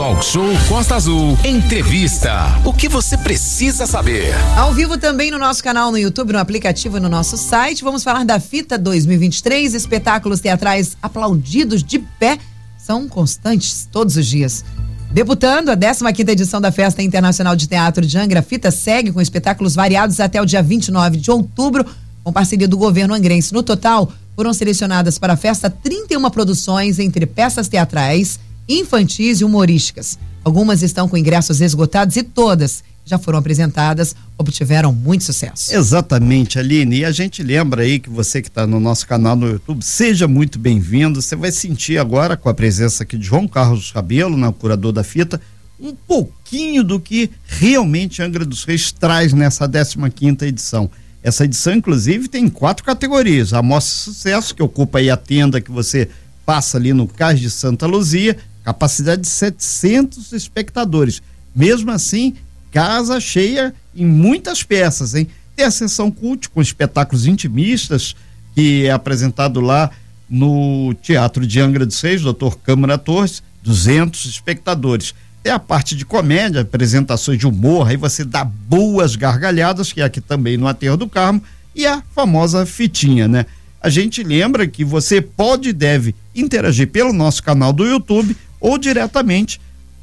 Talk Show Costa Azul. Entrevista. O que você precisa saber? Ao vivo também no nosso canal no YouTube, no aplicativo e no nosso site. Vamos falar da Fita 2023. Espetáculos teatrais aplaudidos de pé são constantes todos os dias. Debutando a 15 edição da Festa Internacional de Teatro de Angra, a Fita segue com espetáculos variados até o dia 29 de outubro, com parceria do governo angrense. No total, foram selecionadas para a festa 31 produções entre peças teatrais, infantis e humorísticas. Algumas estão com ingressos esgotados e todas já foram apresentadas, obtiveram muito sucesso. Exatamente, Aline. E a gente lembra aí que você que está no nosso canal no YouTube, seja muito bem-vindo. Você vai sentir agora, com a presença aqui de João Carlos Cabelo, né, curador da fita, um pouquinho do que realmente Angra dos Reis traz nessa 15 quinta edição. Essa edição, inclusive, tem quatro categorias. A Mostra Sucesso, que ocupa aí a tenda que você passa ali no Cais de Santa Luzia, capacidade de 700 espectadores. Mesmo assim, casa cheia em muitas peças, hein? Tem a sessão cult com espetáculos intimistas, que é apresentado lá no Teatro de Angra dos Reis, doutor Câmara Torres, 200 espectadores. Tem a parte de comédia, apresentações de humor, aí você dá boas gargalhadas, que é aqui também no Aterro do Carmo, e a famosa fitinha, né? A gente lembra que você pode e deve interagir pelo nosso canal do YouTube ou diretamente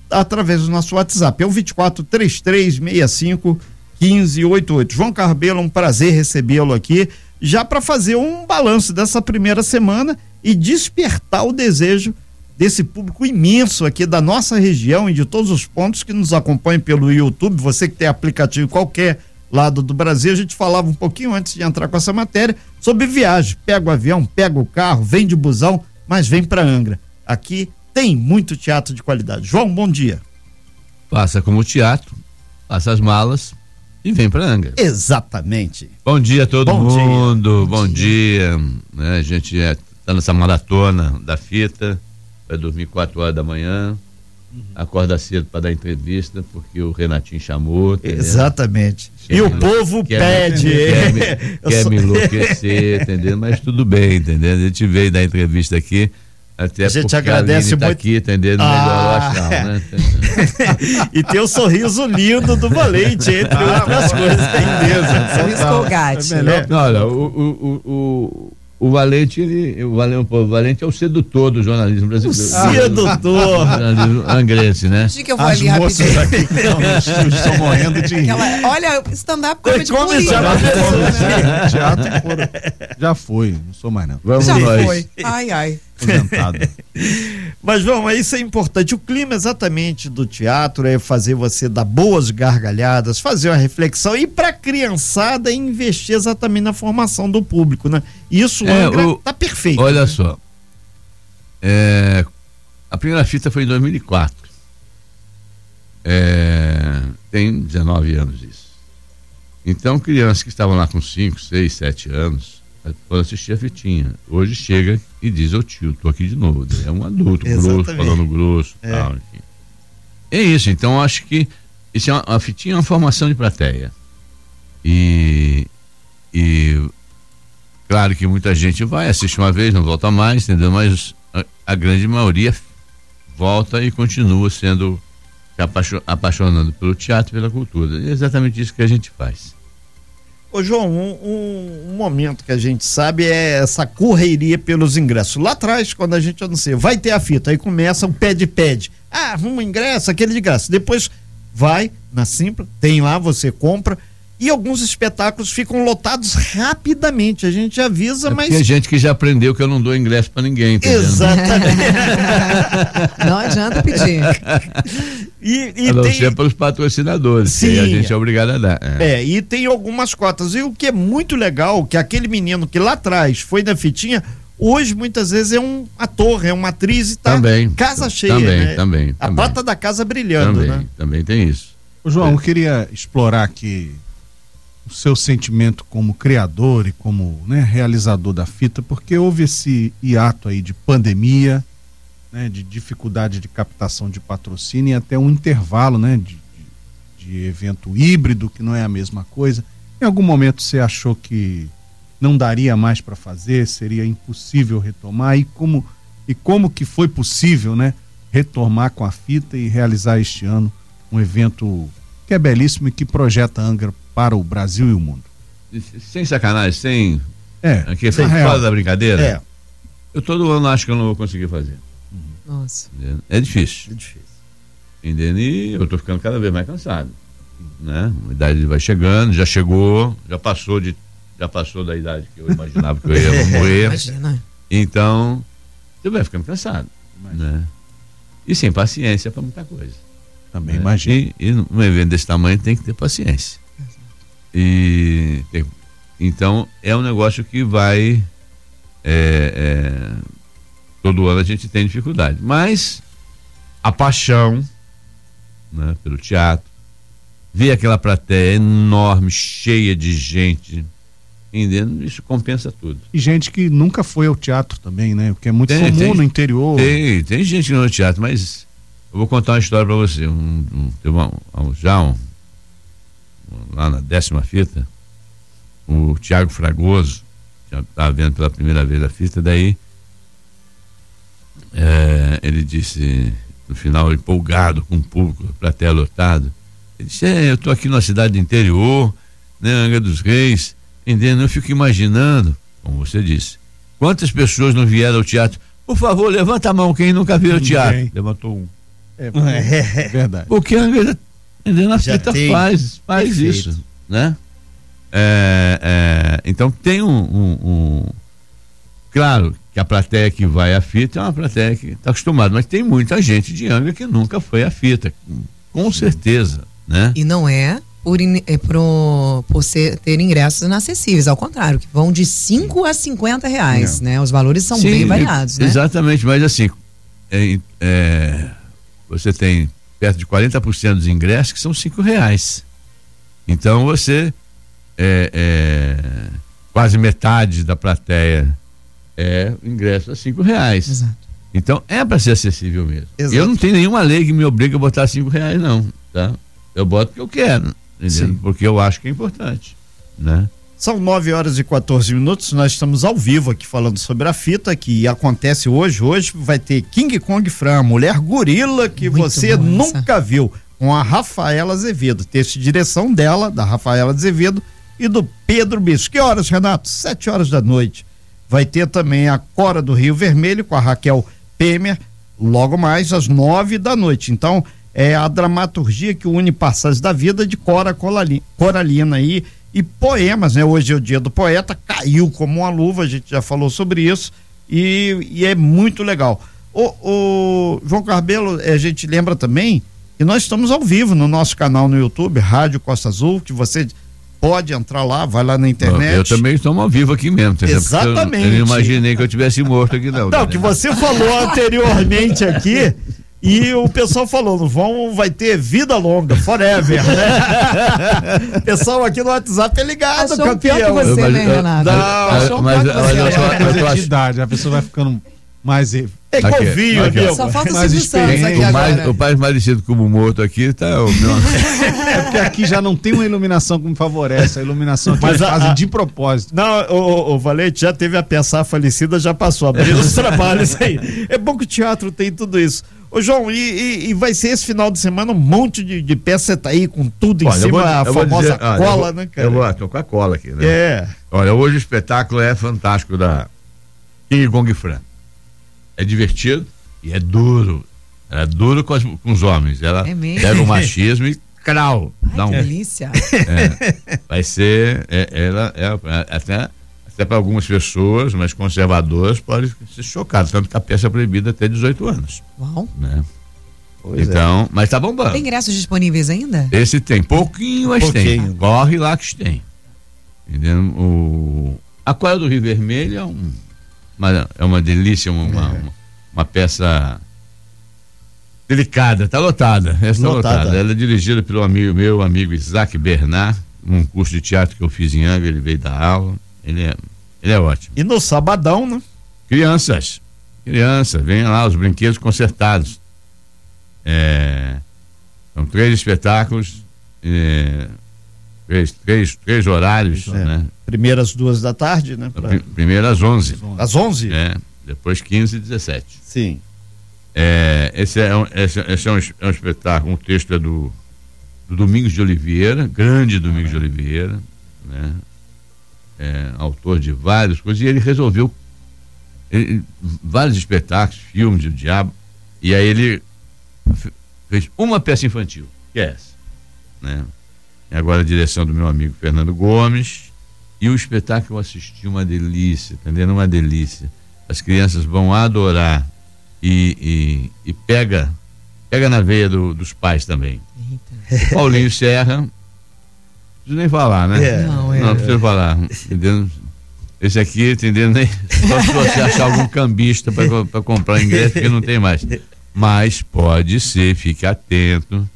através do nosso WhatsApp. É o 24 3365 1588. João Carbelo, um prazer recebê-lo aqui, já para fazer um balanço dessa primeira semana e despertar o desejo desse público imenso aqui da nossa região e de todos os pontos que nos acompanham pelo YouTube. Você que tem aplicativo qualquer lado do Brasil, a gente falava um pouquinho antes de entrar com essa matéria sobre viagem. Pega o avião, pega o carro, vem de busão, mas vem para Angra. Aqui tem muito teatro de qualidade. João, bom dia. Passa como teatro, passa as malas e vem para Angra. Exatamente. Bom dia a todo bom mundo, dia. bom dia. Né, a gente é, tá nessa maratona da fita vai dormir 4 horas da manhã, uhum. acorda cedo para dar entrevista, porque o Renatinho chamou. Entendeu? Exatamente. Quer e o povo quer pede. Me, quer, me, quer sou... me enlouquecer, entendeu? Mas tudo bem, entendeu? A gente veio dar entrevista aqui. Até a gente agradece a tá muito. aqui, entendeu? No ah. astral, né? e tem o sorriso lindo do Valente, entre ah, outras coisas, tem mesmo. Sorriso colgate. É Olha, o, o, o, o Valente, ele, o Valente, o Valente é o sedutor do jornalismo brasileiro. O sedutor! Ah, jornalismo angrense, né? Acho que eu vou As ali moças rapidinho. aqui estão morrendo de rir. olha, stand-up comedy político. Né? Teatro já foi, não sou mais não. Vamos já nós. foi. Ai, ai. Mas vamos, isso é importante. O clima exatamente do teatro é fazer você dar boas gargalhadas, fazer uma reflexão e para criançada investir exatamente na formação do público, né? Isso é, o, tá perfeito. Olha né? só. É, a primeira fita foi em 2004. É, tem 19 anos isso. Então, crianças que estavam lá com 5, 6, 7 anos foram assistir a fitinha. Hoje chega e diz, ô tio, tô aqui de novo. É um adulto, grosso, falando grosso, é. tal, enfim. É isso, então acho que isso é uma, a fitinha é uma formação de plateia. E, e claro que muita gente vai, assiste uma vez, não volta mais, entendeu? Mas a, a grande maioria volta e continua sendo apaixonando pelo teatro e pela cultura. É exatamente isso que a gente faz. Ô João, um, um, um, momento que a gente sabe é essa correria pelos ingressos. Lá atrás, quando a gente anuncia, vai ter a fita, aí começa um pede-pede. Ah, um ingresso, aquele de graça. Depois vai na Simpla, tem lá, você compra e alguns espetáculos ficam lotados rapidamente. A gente avisa, é mas. Tem gente que já aprendeu que eu não dou ingresso para ninguém. Entendeu? Exatamente. não adianta pedir. E, e a não tem... ser pelos patrocinadores, Sim. que a gente é obrigado a dar. É. é, e tem algumas cotas. E o que é muito legal, que aquele menino que lá atrás foi da fitinha, hoje muitas vezes é um ator, é uma atriz e tá também, casa cheia. Também, né? também. A prata da casa brilhando, também, né? Também tem isso. Ô, João, é. eu queria explorar aqui o seu sentimento como criador e como né, realizador da fita, porque houve esse hiato aí de pandemia, né, de dificuldade de captação de patrocínio e até um intervalo né, de, de, de evento híbrido, que não é a mesma coisa. Em algum momento você achou que não daria mais para fazer, seria impossível retomar e como e como que foi possível, né, retomar com a fita e realizar este ano um evento que é belíssimo e que projeta Angra para o Brasil e o mundo. Sem sacanagem, sem. É, Aqui, sem fora real. da brincadeira. É, Eu todo ano acho que eu não vou conseguir fazer. Nossa. entendeu? É difícil. é difícil. Entendeu? E eu tô ficando cada vez mais cansado. Né? A idade vai chegando, já chegou, já passou de. Já passou da idade que eu imaginava que eu ia morrer. Imagina. Então, você vai ficando cansado. Né? E sem paciência para muita coisa. Também né? imagino. E, e num evento desse tamanho tem que ter paciência. E então é um negócio que vai. é, é, todo ano a gente tem dificuldade. Mas a paixão né, pelo teatro, ver aquela plateia enorme, cheia de gente, entendendo? Isso compensa tudo. E gente que nunca foi ao teatro também, né? O que é muito Tem, comum tem. no interior. Tem, tem gente no teatro, mas eu vou contar uma história pra você. Um, um, uma- um- já um- lá na décima fita, o Tiago Fragoso, já estava vendo pela primeira vez a fita, daí é, ele disse, no final, empolgado com o público, a plateia lotado, ele disse, é, eu estou aqui numa cidade do interior, né, Angra dos Reis, entendendo? Eu fico imaginando, como você disse, quantas pessoas não vieram ao teatro? Por favor, levanta a mão quem nunca veio ao Ninguém. teatro. Levantou um. É, é verdade. Porque a Angra, entendeu? A Já fita tem. faz, faz Perfeito. isso, né? É, é, então tem um, um- um- Claro que a plateia que vai à fita é uma plateia que está acostumada, mas tem muita gente de Angra que nunca foi à fita, com certeza, né? E não é por, in- é pro, por ser, ter ingressos inacessíveis, ao contrário, que vão de 5 a 50 reais, né? Os valores são Sim, bem variados, né? Exatamente, mas assim, é, é, você tem perto de 40% dos ingressos que são cinco reais. Então você é, é, quase metade da plateia é ingresso a cinco reais. Exato. Então é para ser acessível mesmo. Exato. Eu não tenho nenhuma lei que me obrigue a botar cinco reais, não. Tá? Eu boto porque eu quero, entendeu? Sim. Porque eu acho que é importante. Né? São 9 horas e 14 minutos. Nós estamos ao vivo aqui falando sobre a fita que acontece hoje. Hoje vai ter King Kong Fran, mulher gorila que Muito você nunca viu, com a Rafaela Azevedo. Texto de direção dela, da Rafaela Azevedo e do Pedro Bispo. Que horas, Renato? Sete horas da noite. Vai ter também a Cora do Rio Vermelho com a Raquel Pemer, logo mais às nove da noite. Então, é a dramaturgia que une passagens da vida de Cora Coralina aí e poemas, né? Hoje é o dia do poeta, caiu como uma luva, a gente já falou sobre isso e, e é muito legal. O, o João Carbelo, eh, a gente lembra também que nós estamos ao vivo no nosso canal no YouTube, Rádio Costa Azul, que você pode entrar lá, vai lá na internet. Eu também estou ao vivo aqui mesmo, entendeu? Porque eu- Exatamente. Eu, não imaginei que eu tivesse morto aqui, não. Não, que você falou anteriormente aqui e o pessoal falou, vão, vai ter vida longa, forever, né? O pessoal aqui no WhatsApp é ligado, Achou pior que campeão. você, Eu- né, Renato? Não, mas mas eu coisa de acho- idade, a pessoa vai ficando mais. É igual Aqui, vinho, aqui, amigo. Só falta o mais Silvio Santos aqui experiente, o, mais, agora. o mais parecido como morto aqui tá o meu. É porque aqui já não tem uma iluminação que me favorece. A iluminação aqui Mas a- fazem de propósito. Não, o, o, o Valente já teve a pensar falecida, já passou, abrindo os trabalhos aí. É bom que o teatro tem tudo isso. Ô, João, e, e- e vai ser esse final de semana um monte de, de peça, você tá aí com tudo em Olha, cima, vou- a famosa dizer- olha, eu cola, vou- né, cara? Eu vou, tô com a cola aqui, né? É. Olha, hoje o espetáculo é fantástico da King Kong Fran. É divertido e é duro. É duro com, as- com os homens. Ela É mesmo? pega o machismo e crau. Ai, dá um, que delícia. é, vai ser. é- ela é, é- até, até para algumas pessoas mais conservadoras pode se chocar. Tanto que a peça é proibida até 18 anos. Uau. Né? Pois é. então, mas tá bombando. Tem ingressos disponíveis ainda? Esse tem, pouquinho, mas tem. Pouquinho. Corre lá que tem. Entendeu? O Aquário do Rio Vermelho é, um, uma, é uma delícia, uma, uma, uma- uma peça delicada, tá lotada. Essa tá Lotada. lotada. Ela é dirigida pelo amigo meu, amigo Isaac Bernard, num curso de teatro que eu fiz em Angra, ele veio dar aula. Ele é, ele é ótimo. E no sabadão, né? Crianças, crianças, venham lá, os brinquedos consertados. É, são três espetáculos, é, três, três, três horários, É. né? Primeiras duas da tarde, né? pra- Pri- Primeiro às 11, Às 11? é, depois 15 e 17. Sim. É, esse é, um, esse, esse é, um, é um espetáculo, um texto é do, do Domingos de Oliveira, grande Domingos de Oliveira, né? É, autor de várias coisas, e ele resolveu ele, vários espetáculos, filmes do diabo, e aí ele fez uma peça infantil, que é essa, né? Agora a direção do meu amigo Fernando Gomes, e o espetáculo eu assisti, uma delícia, entendendo? Uma delícia. As crianças vão adorar e, e, e pega pega na veia do, dos pais também. Eita. Paulinho Serra, não preciso nem falar, né? É. Não, é. não preciso falar. Entendendo? Esse aqui, entendendo? Nem, só se você achar algum cambista para comprar ingresso, porque não tem mais. Mas pode ser, fique atento,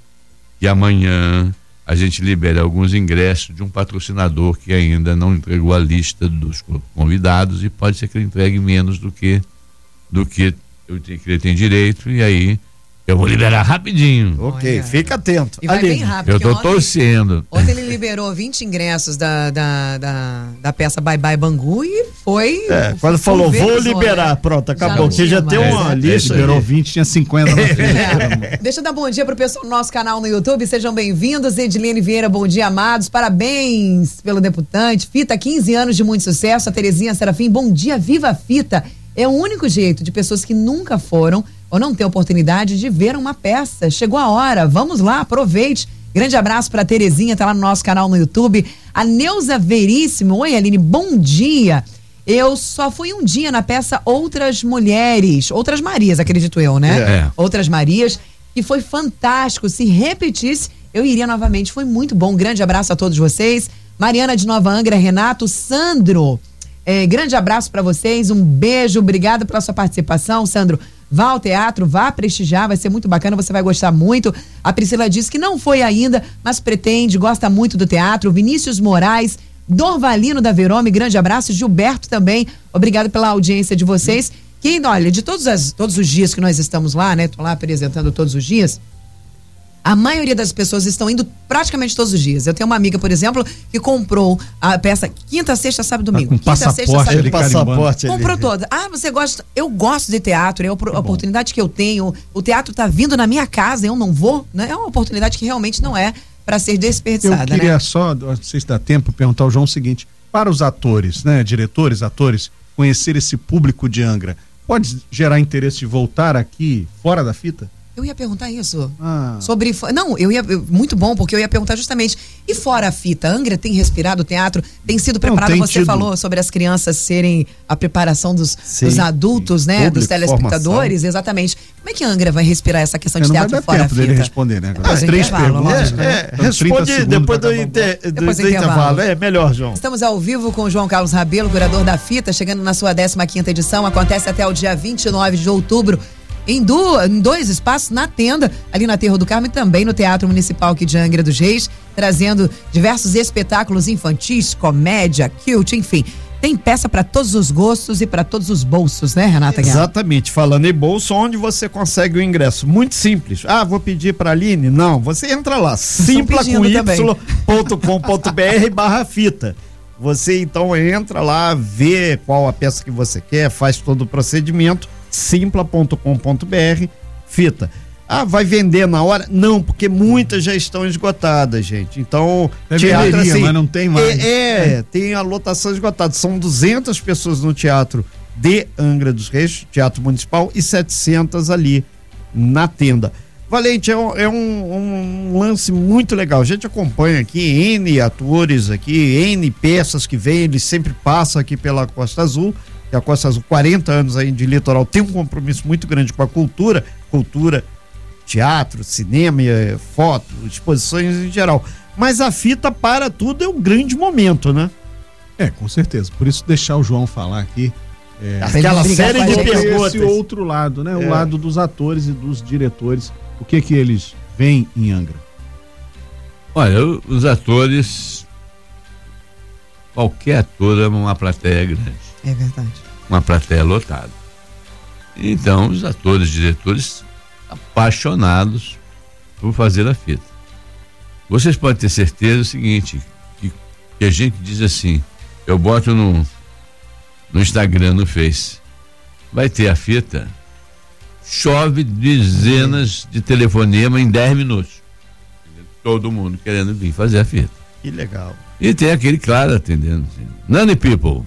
que amanhã a gente libera alguns ingressos de um patrocinador que ainda não entregou a lista dos convidados e pode ser que ele entregue menos do que do que ele tem direito e aí eu vou liberar rapidinho. Ok, Olha. fica atento. E vai bem rápido. Eu tô ontem, torcendo. Ontem ele liberou 20 ingressos da, da, da, da, peça Bye Bye Bangu e foi. É, quando falou, vou liberar, pronto, acabou. Porque já, já tem uma é, lista. Liberou 20, tinha 50 na frente. É. Deixa eu dar bom dia pro pessoal do nosso canal no YouTube. Sejam bem-vindos. Edilene Vieira, bom dia, amados. Parabéns pelo deputante. Fita, 15 anos de muito sucesso. A Terezinha Serafim, bom dia, viva a fita. É o único jeito de pessoas que nunca foram ou não ter oportunidade de ver uma peça. Chegou a hora, vamos lá, aproveite. Grande abraço para Terezinha, tá lá no nosso canal no YouTube. A Neuza Veríssimo, oi Aline, bom dia. Eu só fui um dia na peça Outras Mulheres, Outras Marias, acredito eu, né? É. Outras Marias, e foi fantástico. Se repetisse, eu iria novamente. Foi muito bom. Grande abraço a todos vocês. Mariana de Nova Angra, Renato, Sandro. É, grande abraço para vocês, um beijo, obrigada pela sua participação, Sandro. Vá ao teatro, vá prestigiar, vai ser muito bacana, você vai gostar muito. A Priscila disse que não foi ainda, mas pretende, gosta muito do teatro. Vinícius Moraes, Dorvalino da Verome, grande abraço. Gilberto também, obrigado pela audiência de vocês. Quem, olha, de todos, as, todos os dias que nós estamos lá, né? Tô lá apresentando todos os dias. A maioria das pessoas estão indo praticamente todos os dias. Eu tenho uma amiga, por exemplo, que comprou a peça quinta, sexta, sábado, domingo. Tá com quinta, passaporte, sexta, sábado, ele passaporte Comprou toda. Ah, você gosta? Eu gosto de teatro, é a oportunidade que eu tenho. O teatro está vindo na minha casa, eu não vou. Né? É uma oportunidade que realmente não é para ser desperdiçada. Eu queria né? só, não sei se dá tempo, perguntar ao João o seguinte: para os atores, né, diretores, atores, conhecer esse público de Angra, pode gerar interesse de voltar aqui fora da fita? Eu ia perguntar isso. Ah. Sobre. Não, eu ia. Muito bom, porque eu ia perguntar justamente. E fora a fita, Angra tem respirado o teatro? Tem sido preparado? Não, tem Você tido. falou sobre as crianças serem a preparação dos, sim, dos adultos, sim. né? Público, dos telespectadores. Formação. Exatamente. Como é que a Angra vai respirar essa questão de teatro vai fora tempo a fita? Dele responder, né? As três perguntas. Né? É, é, responde depois do, inter, do, depois do intervalo. intervalo. É melhor, João. Estamos ao vivo com o João Carlos Rabelo, curador da fita, chegando na sua 15 quinta edição. Acontece até o dia 29 de outubro em, duas, em dois espaços, na tenda, ali na Terra do Carmo e também no Teatro Municipal aqui de Angra dos Reis, trazendo diversos espetáculos infantis, comédia, cute, enfim. Tem peça para todos os gostos e para todos os bolsos, né, Renata? Exatamente. Falando em bolso, onde você consegue o ingresso? Muito simples. Ah, vou pedir para Aline? Não, você entra lá, simpla com y.com.br barra fita. Você então entra lá, vê qual a peça que você quer, faz todo o procedimento simpla.com.br, fita. Ah, vai vender na hora? Não, porque muitas já estão esgotadas, gente. Então, é teatro assim, mas não tem mais. É, é, tem a lotação esgotada. São 200 pessoas no teatro de Angra dos Reis, Teatro Municipal, e 700 ali na tenda. Valente, é, um, é um, um, lance muito legal. A gente acompanha aqui N atores aqui, N peças que vêm, eles sempre passam aqui pela Costa Azul que a Costa Azul, 40 anos aí de litoral, tem um compromisso muito grande com a cultura, cultura, teatro, cinema, eh, foto, exposições em geral. Mas a fita para tudo é um grande momento, né? É, com certeza. Por isso deixar o João falar aqui. É, Aquela série de perguntas. Esse outro lado, né? É. O lado dos atores e dos diretores. O que que eles veem em Angra? Olha, os atores. Qualquer ator é uma plateia grande. É verdade. Uma plateia lotada. Então, os atores, diretores, apaixonados por fazer a fita. Vocês podem ter certeza do seguinte, que, que a gente diz assim, eu boto no, no Instagram, no Face, vai ter a fita chove dezenas de telefonema em 10 minutos. Todo mundo querendo vir fazer a fita. Que legal. E tem aquele claro atendendo. Assim. Nani People.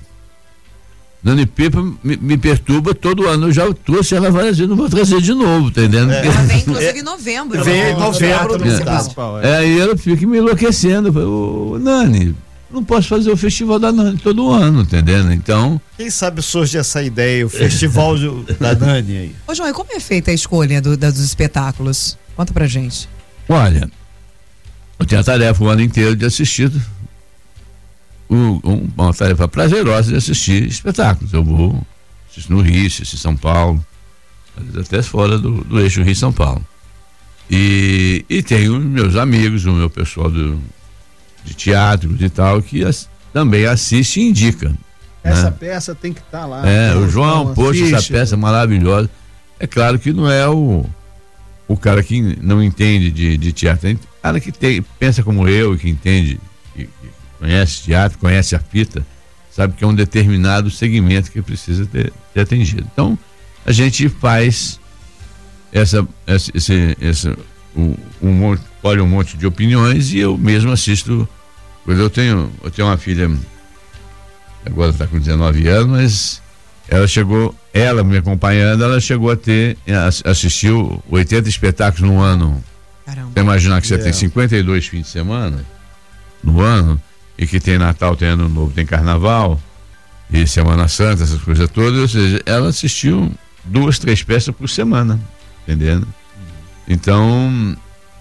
Nani People me, me, perturba todo ano. Eu já trouxe ela várias vezes, não vou trazer de novo, tá entendendo? É. Ela vem, inclusive, em novembro. Vem em novembro. No é. é, aí ela fica me enlouquecendo. Ô, Nani, não posso fazer o festival da Nani todo ano, entendendo? Então. Quem sabe surge essa ideia, o festival da Nani aí. Ô, João, e como é feita a escolha do, dos espetáculos? Conta pra gente. Olha, eu tenho a tarefa o ano inteiro de assistir um, um, uma tarefa prazerosa de assistir espetáculos. Eu vou assistir no Rio, assistir São Paulo, até fora do, do eixo Rio-São Paulo. E, e tenho meus amigos, o meu pessoal do, de teatro e tal, que as, também assiste e indica. Essa né? peça tem que estar tá lá. É, o João, poxa, essa peça é maravilhosa. É claro que não é o, o cara que não entende de, de teatro, é o cara que tem, pensa como eu que entende, que, que conhece teatro, conhece a fita, sabe que é um determinado segmento que precisa ter, ter atendido. Então, a gente faz essa, essa esse, esse um, um, olha um monte de opiniões e eu mesmo assisto. Eu tenho, eu tenho uma filha, agora está com 19 anos, mas ela chegou, ela me acompanhando, ela chegou a ter, assistiu 80 espetáculos no ano. Caramba. Você imaginar que você tem 52 fins de semana no ano? E que tem Natal, tem Ano Novo, tem Carnaval e Semana Santa, essas coisas todas, ou seja, ela assistiu duas, três peças por semana, entendendo? Então,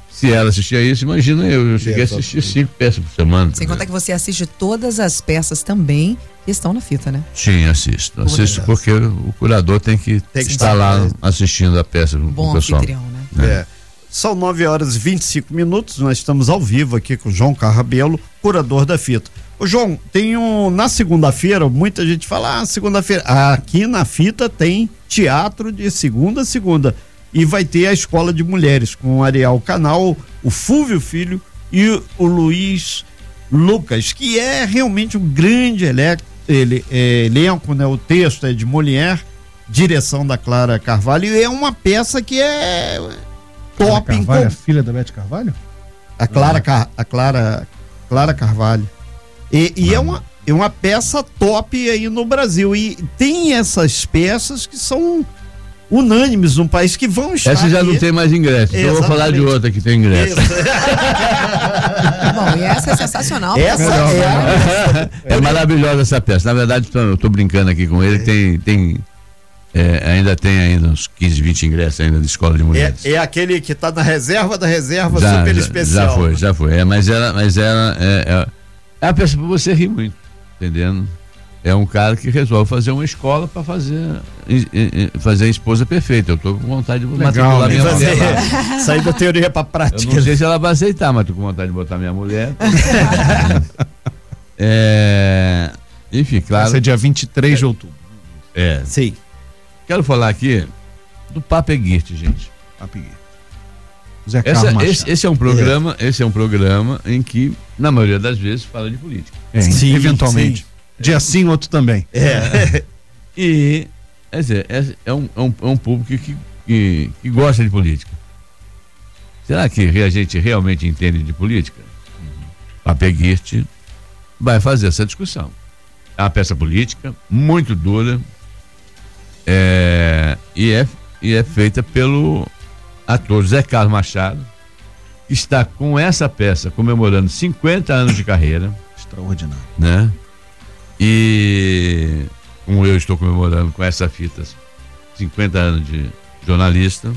se ela assistia isso, imagina eu, eu cheguei a assistir cinco peças por semana. Sem contar que você assiste todas as peças também que estão na fita, né? Sim, assisto. Assisto porque o curador tem que, tem que estar lá assistindo a peça com Bom o pessoal. Anfitrião, né? É. São 9 horas e 25 minutos, nós estamos ao vivo aqui com o João Carrabelo, curador da fita. Ô João, tem um, na segunda-feira, muita gente fala, ah, segunda-feira, aqui na fita tem teatro de segunda a segunda e vai ter a escola de mulheres com o Ariel Canal, o Fúvio Filho e o Luiz Lucas, que é realmente um grande elenco, ele, é, elenco, né? O texto é de Molière, direção da Clara Carvalho e é uma peça que é top Clara Carvalho, em... a filha da Beth Carvalho? A Clara, Car... a Clara, Clara Carvalho. E, e é, uma, é uma peça top aí no Brasil. E tem essas peças que são unânimes no país que vão estar. Essa já aqui. não tem mais ingresso. Então eu vou falar de outra que tem ingresso. Bom, e essa é sensacional. Essa é, é, é maravilhosa essa peça. Na verdade, eu estou brincando aqui com ele. Tem, tem é, ainda tem ainda uns 15, 20 ingressos ainda de escola de mulheres. É, é aquele que está na reserva da reserva já, super já, especial. Já foi, já foi. É, mas ela, mas ela é, é, é a peça para você rir muito, entendendo? É um cara que resolve fazer uma escola para fazer fazer a esposa perfeita. Eu tô com vontade de Legal, matricular minha mulher lá. Sair da teoria para prática. Eu não sei se ela vai aceitar, mas tô com vontade de botar minha mulher. é, enfim, claro. Vai ser dia 23 de outubro. É. Sim. Quero falar aqui do Papeguirte, gente. Papeguirte. Zé Essa, esse, esse, é um programa, é. esse é um programa em que, na maioria das vezes, fala de política. É, sim, eventualmente. Sim. Dia sim, outro também. É. e quer dizer, é, é, um, é, um, é um público que, que, que gosta de política. Será que a gente realmente entende de política? Papeguirte vai fazer essa discussão. É uma peça política muito dura, é, e, é, e é feita pelo ator Zé Carlos Machado, que está com essa peça comemorando 50 anos de carreira. Extraordinário. Né? E como eu estou comemorando com essa fita 50 anos de jornalista,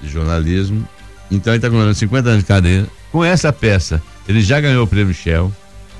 de jornalismo. Então ele está comemorando 50 anos de carreira. Com essa peça, ele já ganhou o prêmio Shell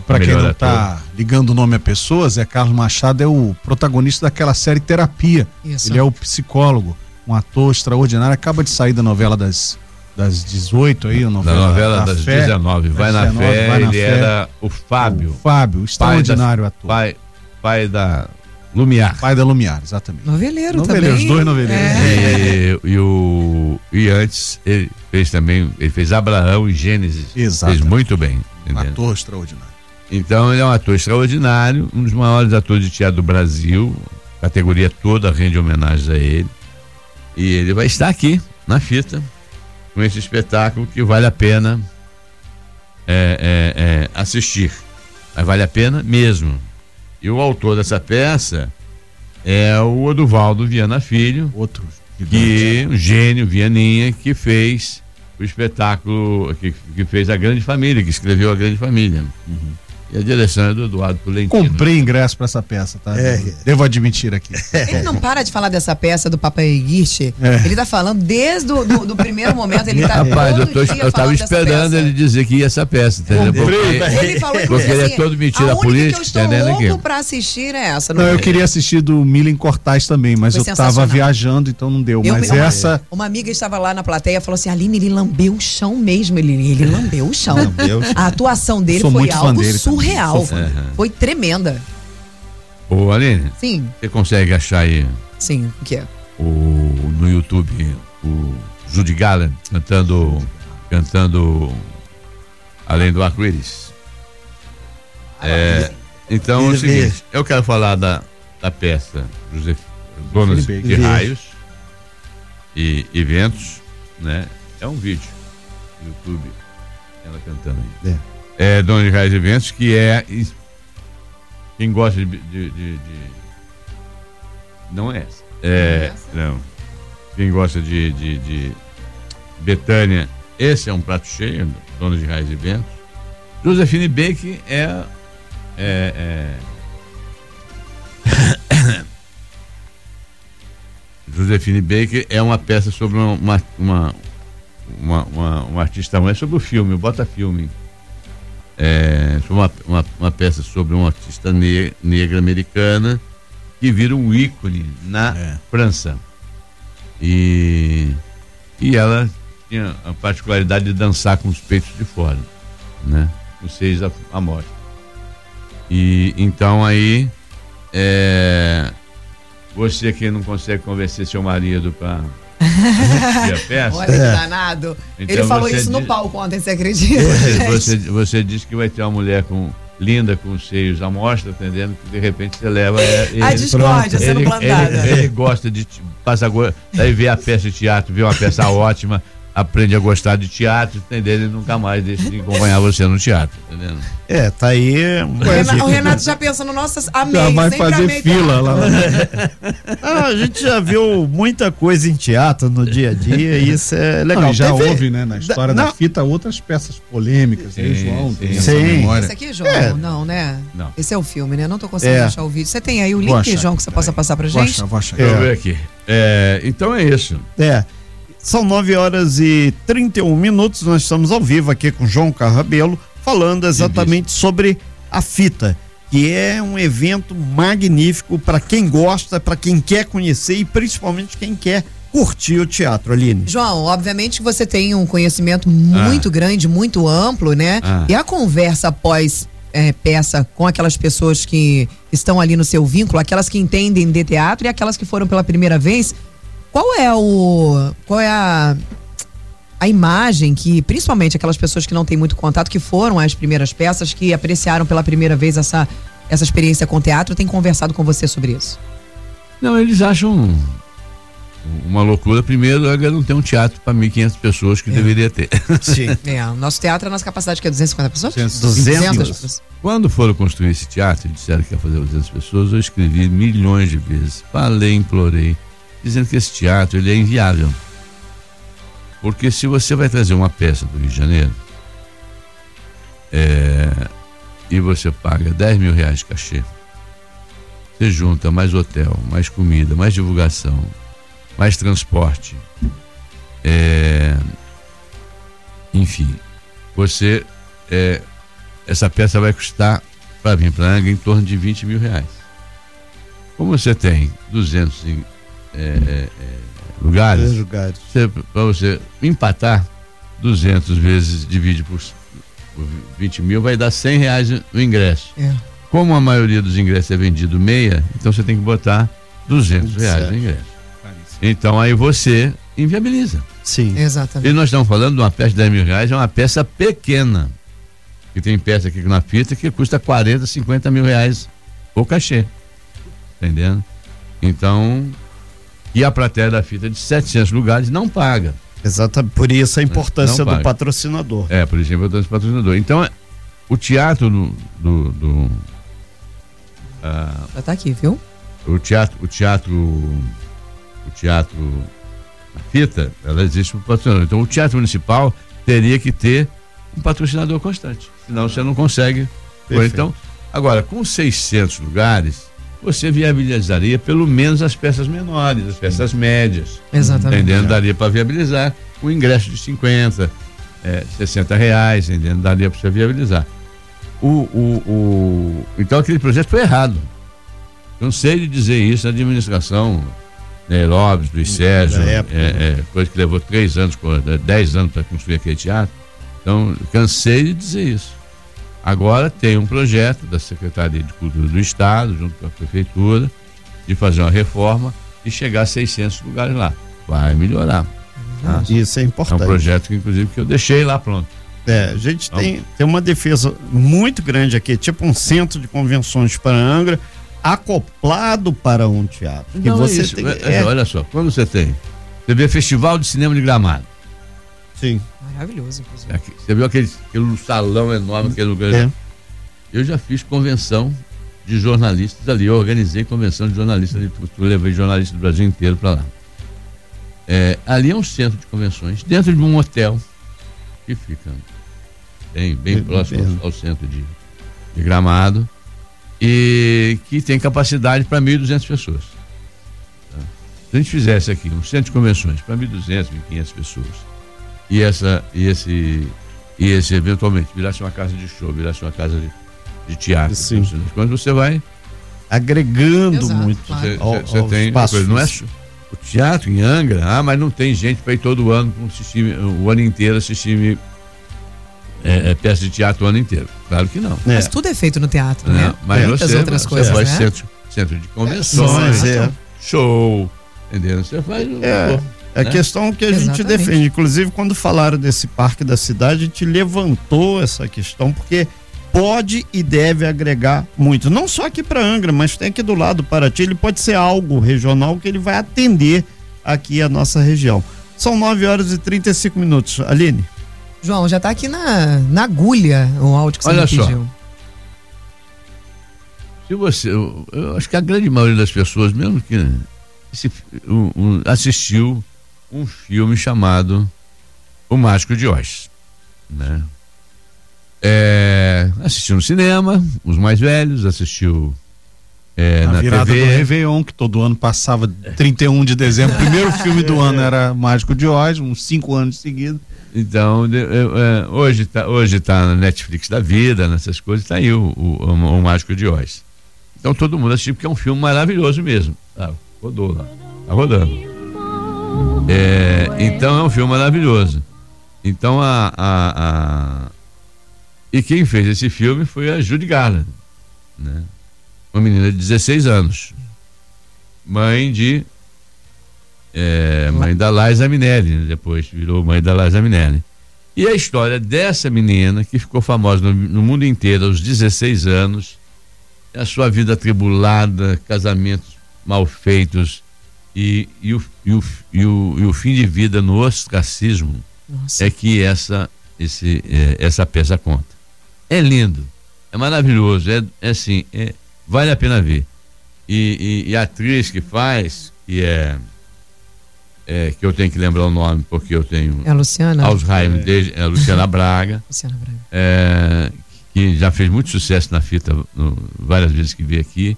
para quem não está ligando o nome a pessoas, Zé Carlos Machado é o protagonista daquela série Terapia. Isso. Ele é o psicólogo, um ator extraordinário. Acaba de sair da novela das, das 18 aí, a novela. Da novela das fé, 19. Vai, 19, na fé, vai na ele fé. era o Fábio. O Fábio, extraordinário pai ator. Pai, pai da Lumiar. Pai da Lumiar, exatamente. Noveleiro, noveleiro também. Os dois noveleiros. É. E, e, o, e antes ele fez também, ele fez Abraão e Gênesis. Exatamente. Fez muito bem. Um ator extraordinário. Então ele é um ator extraordinário, um dos maiores atores de teatro do Brasil, a categoria toda rende homenagens a ele. E ele vai estar aqui na fita com esse espetáculo que vale a pena é, é, é, assistir. Mas vale a pena mesmo. E o autor dessa peça é o Oduvaldo Viana Filho, Outro. que um gênio Vianinha que fez o espetáculo que, que fez a Grande Família, que escreveu a Grande Família. E a direção é do Eduardo Tolentino. Comprei ingresso pra essa peça, tá? É. Devo admitir aqui. Ele não para de falar dessa peça do Papai Guiche. É. Ele tá falando desde o do, do primeiro momento. Ele tá Rapaz, eu, tô, dia eu tava esperando peça. ele dizer que ia essa peça, entendeu? Comprei, Porque, Ele falou porque ele é assim, todo mentira a única política, que eu estou louco pra assistir é essa. Não, eu queria assistir do Milen Cortaz também, mas Foi eu tava viajando, então não deu. Eu mas me- essa. Uma amiga estava lá na plateia e falou assim: Aline, ele lambeu o chão mesmo. Ele, ele lambeu o chão. Lambeu o chão. A atuação dele Sou foi muito fã algo surreal. Fã dele. Foi tremenda. Ô, Aline, Sim, você consegue achar aí sim. O que é? o, no YouTube o Judy Garland cantando, cantando Além do Arco-Íris? É, então é o seguinte, eu quero falar da, da peça José, Donas de. Raios e Eventos, né? É um vídeo no YouTube, ela cantando aí. É, Dona de Raios e Eventos, que é quem gosta de, de- de- de- não é essa. É, não. Quem gosta de, de, de Betânia, esse é um prato cheio, Dona de Raios e Eventos. Josefine Bake é, é, é Josefine Baker é uma peça sobre uma, uma, uma, uma, uma- artista mulher, sobre o filme, o Bota Filme. É, uma, uma, uma peça sobre uma artista ne- negra americana que vira um ícone na É. França. E, e ela tinha a particularidade de dançar com os peitos de fora, né? Com seis à, à mostra. E então aí é, você que não consegue convencer seu marido para a Olha que danado. Então ele falou isso no diz- palco ontem, você acredita? você, você, você diz que vai ter uma mulher com linda com os seios à mostra, entendendo que de repente você leva é, ele, A discórdia sendo ele, plantada. ele, ele gosta de te- passa go- daí vê a peça de teatro, vê uma peça ótima, aprende a gostar de teatro, entendeu? E nunca mais deixa de acompanhar você no teatro, entendendo? É, tá aí. O Renato, o Renato já pensando, nossa, amei. Já vai fazer amei fila teatro. lá. Ah, a gente já viu muita coisa em teatro no dia a dia e isso é legal. Não, já Teve- houve, né, na história Não. da fita, outras peças polêmicas. aí, Sim, João, sim. tem essa Sim. memória. Esse aqui, João? É. Não, né? Não. Esse é o filme, né? Não tô conseguindo É. achar o vídeo. Você tem aí o Vou link, achar João, que você possa passar pra Vou gente? achar, vou achar. Deixa eu É. ver aqui. É, então é isso. É. São 9 horas e 31 minutos. Nós estamos ao vivo aqui com João Carrabelo, falando exatamente sobre a fita, que é um evento magnífico para quem gosta, para quem quer conhecer e principalmente quem quer curtir o teatro, Aline. João, obviamente que você tem um conhecimento muito grande, muito amplo, né? Ah. E a conversa após é, peça com aquelas pessoas que estão ali no seu vínculo, aquelas que entendem de teatro e aquelas que foram pela primeira vez, qual é o. Qual é a. A imagem que, principalmente aquelas pessoas que não têm muito contato, que foram às primeiras peças, que apreciaram pela primeira vez essa, essa experiência com teatro, tem conversado com você sobre isso? Não, eles acham uma loucura. Primeiro, ainda não tem um teatro para 1.500 pessoas que deveria ter. Sim. É, o nosso teatro, a nossa capacidade que é 250 pessoas? 200. pessoas. Quando foram construir esse teatro e disseram que ia fazer 200 pessoas, eu escrevi milhões de vezes. Falei, implorei, dizendo que esse teatro ele é inviável. Porque se você vai trazer uma peça do Rio de Janeiro é, e você paga 10 mil reais de cachê, você junta mais hotel, mais comida, mais divulgação, mais transporte, é, enfim, você é, essa peça vai custar para vir para Anga em torno de 20 mil reais. Como você tem 200 em, é, é, é, lugares, lugares. para você empatar 200 vezes divide por, por 20 mil vai dar 100 reais no ingresso. É. Como a maioria dos ingressos é vendido meia, então você tem que botar 200 reais Certo. no ingresso. Então aí você inviabiliza. Sim. Exatamente. E nós estamos falando de uma peça de 10 mil reais, é uma peça pequena. Que tem peça aqui na fita que custa 40, 50 mil reais o cachê. Entendendo? Então, E a plateia da fita de 700 lugares não paga. Exatamente, por isso a importância do patrocinador. É, por isso a importância do patrocinador. Então, o teatro do. do, do- ah, Já tá aqui, viu? o teatro. O teatro. O teatro. A fita, ela existe para patrocinador. Então, o teatro municipal teria que ter um patrocinador constante. Senão você não consegue. Então, agora, com 600 lugares, você viabilizaria pelo menos as peças menores, as peças médias. Exatamente. Entendendo? Daria para viabilizar o ingresso de 50, é, 60 reais, entendendo? Daria para você viabilizar. O, o, o- então aquele projeto foi errado. Cansei de dizer isso na administração, né, Lopes, Luiz Sérgio, Da época, é, é, coisa que levou três anos, dez anos para construir aquele teatro. Então, cansei de dizer isso. Agora tem um projeto da Secretaria de Cultura do Estado, junto com a Prefeitura, de fazer uma reforma e chegar a 600 lugares lá. Vai melhorar. tá? Isso é É um importante. projeto que, inclusive, que eu deixei lá pronto. É, a gente tem, tem uma defesa muito grande aqui, tipo um centro de convenções para Angra, acoplado para um teatro. Que Não, é você isso. tem, É, é, Olha só, quando você tem. Você vê Festival de Cinema de Gramado. sim, Maravilhoso, inclusive. Aqui, Você viu aquele, aquele salão enorme, aquele lugar. é. Eu já fiz convenção de jornalistas ali. Eu organizei convenção de jornalistas ali. Eu levei jornalistas do Brasil inteiro para lá. É, ali é um centro de convenções, dentro de um hotel que fica bem, bem Bem- próximo bem. ao, ao centro de, de Gramado e que tem capacidade para 1.200 pessoas. tá? Se a gente fizesse aqui um centro de convenções para 1.200, 1.500 pessoas e, essa, e, esse, e esse eventualmente virasse uma casa de show, virasse uma casa de, de teatro, Sim. quando você vai agregando Exato, muito. você, ao- você ao tem coisa, não é o teatro em Angra, ah, mas não tem gente para ir todo ano assistir o ano inteiro assistir é, é, peça de teatro o ano inteiro. Claro que não. É. Mas tudo é feito no teatro, né? né? Mas Muitas você, outras você coisas, faz né? centro, centro de convenções, é. show, entendeu? Você faz o- É. É a né? questão que a gente Exatamente. defende. Inclusive, quando falaram desse parque da cidade, a gente levantou essa questão, porque pode e deve agregar muito. Não só aqui para Angra, mas tem aqui do lado, Paraty, ele pode ser algo regional que ele vai atender aqui a nossa região. São 9 horas e 35 minutos. Aline? João, já tá aqui na, na agulha o áudio que você Olha me só. pediu. Se você, eu, eu acho que a grande maioria das pessoas, mesmo que esse, um, um, assistiu um filme chamado O Mágico de Oz, né? É, assistiu no cinema, os mais velhos, assistiu é, a na virada TV. do Réveillon, que todo ano passava 31 de dezembro. O primeiro filme do ano era Mágico de Oz, uns cinco anos seguidos. Então, de- é, hoje tá, hoje tá na Netflix da vida, nessas coisas, tá aí o, o, o, o Mágico de Oz. Então todo mundo assistiu, porque é um filme maravilhoso mesmo. Ah, rodou lá, tá rodando. É, então é um filme maravilhoso. Então a, a, a- E quem fez esse filme foi a Judy Garland, né? Uma menina de 16 anos. Mãe de. é, mãe da Liza Minelli, né? depois virou mãe da Liza Minelli. E a história dessa menina, que ficou famosa no, no mundo inteiro aos 16 anos, a sua vida atribulada, casamentos mal feitos e, e, o, e, o, e, o, e o fim de vida no ostracismo Nossa. é que essa, esse, é, essa peça conta. É lindo, é maravilhoso, é, é assim, é, vale a pena ver. E, e- e a atriz que faz, que é, é, que eu tenho que lembrar o nome porque eu tenho É a Luciana? Alzheimer, desde, é a Luciana Braga, Luciana Braga. é, que já fez muito sucesso na fita no- várias vezes que veio aqui.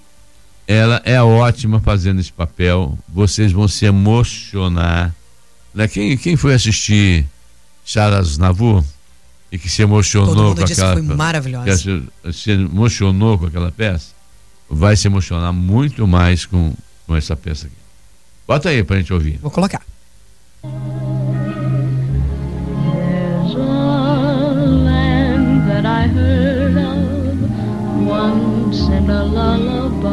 Ela é ótima fazendo esse papel. Vocês vão se emocionar. Né? Quem, quem foi assistir Charles Navur e que se emocionou com disse que aquela foi maravilhosa. se, se emocionou com aquela peça, vai se emocionar muito mais com, com essa peça aqui. Bota aí pra gente ouvir. Vou colocar. There's a land that I heard comes in a lullaby.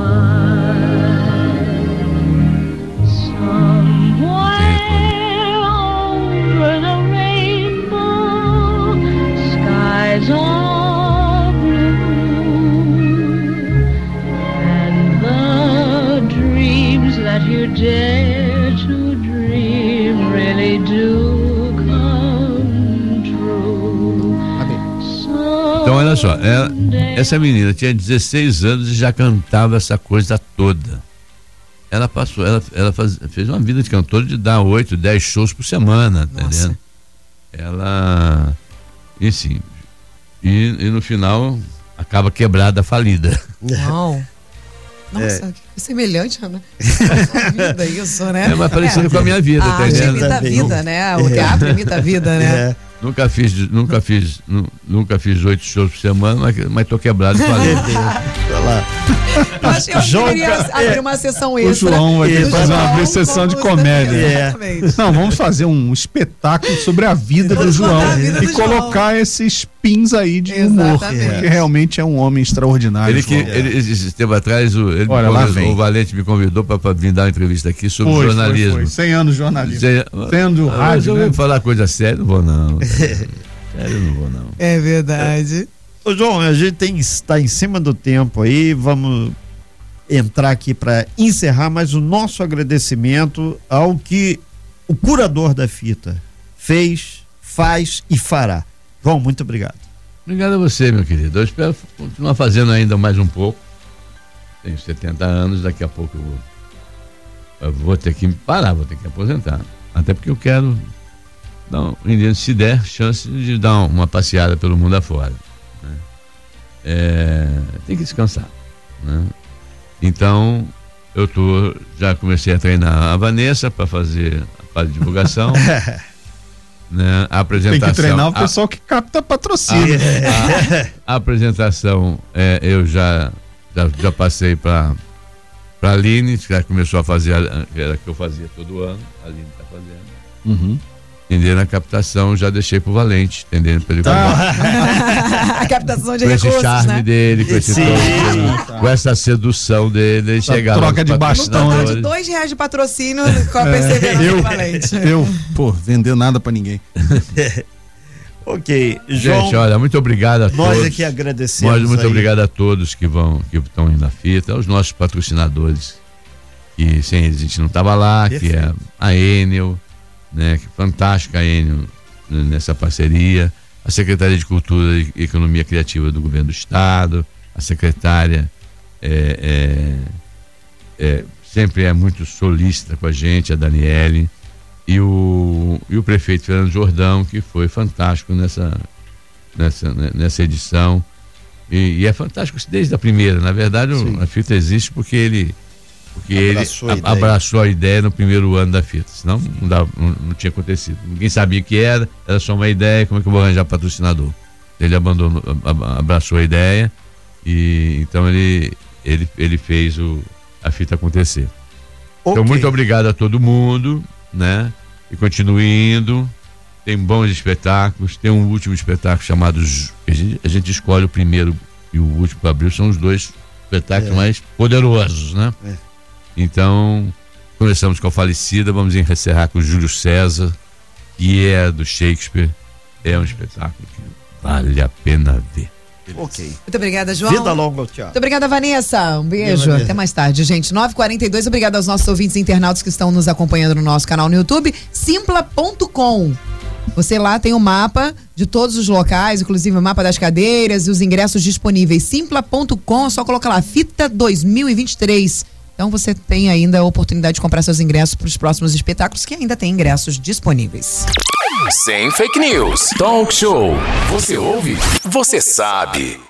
Over the rainbow, skies all blue, and the dreams that you dare to dream really do. Então, olha só, é, essa menina tinha 16 anos e já cantava essa coisa toda. Ela passou, ela, ela faz- fez uma vida de cantora de dar 8, 10 shows por semana, tá entendendo? Ela. E sim. E, e no final acaba quebrada, falida. Uau. Nossa, que semelhante, né? Vida, isso, né? É mais parecido com a minha vida, a tá arte entendendo? imita a vida, né? O teatro imita a vida, né? É. Nunca fiz, nunca fiz, nu- nunca fiz oito shows por semana, mas, mas tô quebrado e. Eu acho, eu acho que João deveria Ca- abrir é. uma sessão O extra. João vai ter É, que fazer uma João vez sessão de comédia. É. Exatamente. Não, vamos fazer um espetáculo sobre a vida do João a vida e do colocar esses pins aí de humor, Exatamente. porque realmente é um homem extraordinário. Ele que, João. ele, esse tempo atrás, o, ele me Olha, lá convidou- vem. o Valente me convidou para vir dar uma entrevista aqui sobre Foi, foi, jornalismo. foi. 100 anos de jornalismo. Você- Sendo Ah, rádio, mas eu né? vou falar coisa séria, não vou não. Sério, eu não vou não. É verdade. Ô, João, a gente tem está em cima do tempo aí, vamos entrar aqui para encerrar, mas o nosso agradecimento ao que o curador da fita fez, faz e fará. João, muito obrigado. Obrigado a você, meu querido. Eu espero continuar fazendo ainda mais um pouco. Tenho 70 anos, daqui a pouco eu vou, eu vou ter que parar, vou ter que aposentar. Até porque eu quero, um- se der, chance de dar uma passeada pelo mundo afora. né? É, tem que descansar. né? Então, eu tô, já comecei a treinar a Vanessa para fazer a parte de divulgação. né? A apresentação. Tem que treinar o a- pessoal que capta patrocínio. a apresentação é, eu já, já, já passei para para a Aline, que já começou a fazer, a- que era que eu fazia todo ano, a Aline está fazendo. Uhum. Entendendo a captação, já deixei pro Valente, entendendo? Pra ele Tá. a captação de com esse recursos, charme né? dele, com, esse Sim. tom, com essa sedução dele, ele chegar troca de bastão, total de dois reais de patrocínio com a perseverança eu, do Valente. eu, pô, vender nada pra ninguém. Ok, João, Gente, olha, muito obrigado a nós todos. aqui agradecemos. Mas muito aí. obrigado a todos que vão, que estão indo na fita, aos nossos patrocinadores, que sem eles a gente não estava lá, que é Perfeito. a Enel, né, fantástica a Enel né, nessa parceria, a Secretaria de Cultura e Economia Criativa do Governo do Estado, a secretária é, é, é, sempre é muito solícita com a gente, a Daniele, e o, e o prefeito Fernando Jordão, que foi fantástico nessa, nessa, né, nessa edição. E, e é fantástico desde a primeira. Na verdade, Sim. a fita existe porque ele porque Abraçou ele a- abraçou a ideia no primeiro ano da fita. Senão não, dava- não, não tinha acontecido. Ninguém sabia o que era, era só uma ideia, como é que eu vou arranjar patrocinador? Ele abandonou, abraçou a ideia e então ele, ele, ele fez o, a fita acontecer. Então, Ok. muito obrigado a todo mundo, né? E continue indo. Tem bons espetáculos. Tem um último espetáculo chamado. A gente, a gente escolhe o primeiro e o último para abrir. São os dois espetáculos É. mais poderosos, né? É. Então, começamos com a falecida. Vamos encerrar com o Júlio César, que é do Shakespeare. É um espetáculo que vale a pena ver. Ok. Muito obrigada, João. Vida longa ao teatro. Muito obrigada, Vanessa. Um beijo. Vanessa. Até mais tarde, gente. 9h42. Obrigada aos nossos ouvintes e internautas que estão nos acompanhando no nosso canal no YouTube. Simpla.com. Você lá tem o mapa de todos os locais, inclusive o mapa das cadeiras e os ingressos disponíveis. Simpla.com, é só colocar lá, fita 2023. Então você tem ainda a oportunidade de comprar seus ingressos para os próximos espetáculos, que ainda tem ingressos disponíveis. Sem fake news. Talk show. Você ouve? Você sabe.